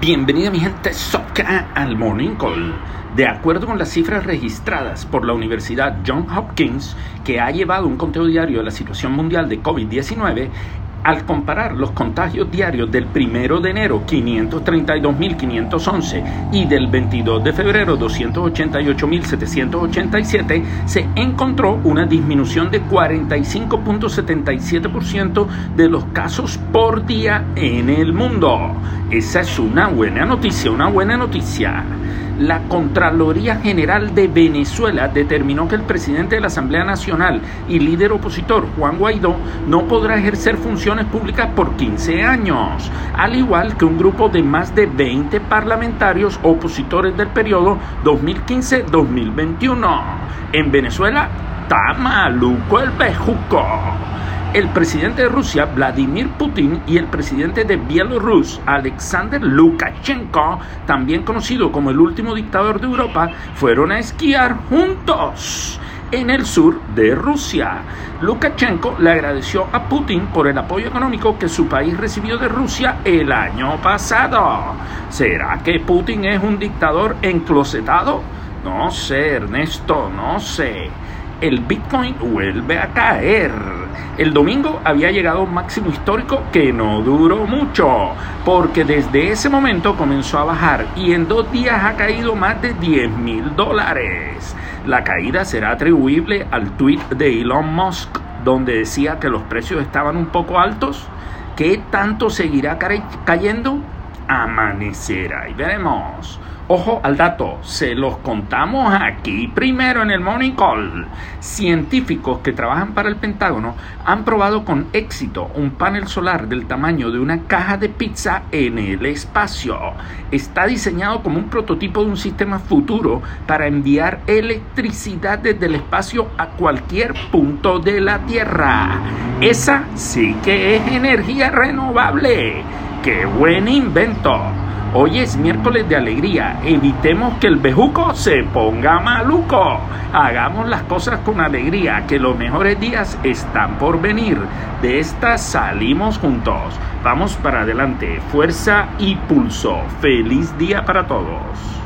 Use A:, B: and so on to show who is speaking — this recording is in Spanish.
A: Bienvenida mi gente soca al Morning Call. De acuerdo con las cifras registradas por la Universidad Johns Hopkins, que ha llevado un conteo diario de la situación mundial de COVID-19, al comparar los contagios diarios del 1 de enero 532.511 y del 22 de febrero 288.787, se encontró una disminución de 45.77% de los casos por día en el mundo. Esa es una buena noticia, una buena noticia la Contraloría General de Venezuela determinó que el presidente de la Asamblea Nacional y líder opositor, Juan Guaidó, no podrá ejercer funciones públicas por 15 años, al igual que un grupo de más de 20 parlamentarios opositores del periodo 2015-2021. En Venezuela, está maluco el bejuco el presidente de Rusia, Vladimir Putin, y el presidente de Bielorrus, Alexander Lukashenko, también conocido como el último dictador de Europa, fueron a esquiar juntos en el sur de Rusia. Lukashenko le agradeció a Putin por el apoyo económico que su país recibió de Rusia el año pasado. ¿Será que Putin es un dictador enclosetado? No sé, Ernesto, no sé. El Bitcoin vuelve a caer. El domingo había llegado a un máximo histórico que no duró mucho, porque desde ese momento comenzó a bajar y en dos días ha caído más de 10 mil dólares. La caída será atribuible al tweet de Elon Musk, donde decía que los precios estaban un poco altos. ¿Qué tanto seguirá cayendo? Amanecerá y veremos. Ojo al dato, se los contamos aquí primero en el Morning Call. Científicos que trabajan para el Pentágono han probado con éxito un panel solar del tamaño de una caja de pizza en el espacio. Está diseñado como un prototipo de un sistema futuro para enviar electricidad desde el espacio a cualquier punto de la Tierra. Esa sí que es energía renovable. ¡Qué buen invento! Hoy es miércoles de alegría. Evitemos que el bejuco se ponga maluco. Hagamos las cosas con alegría, que los mejores días están por venir. De esta salimos juntos. Vamos para adelante. Fuerza y pulso. Feliz día para todos.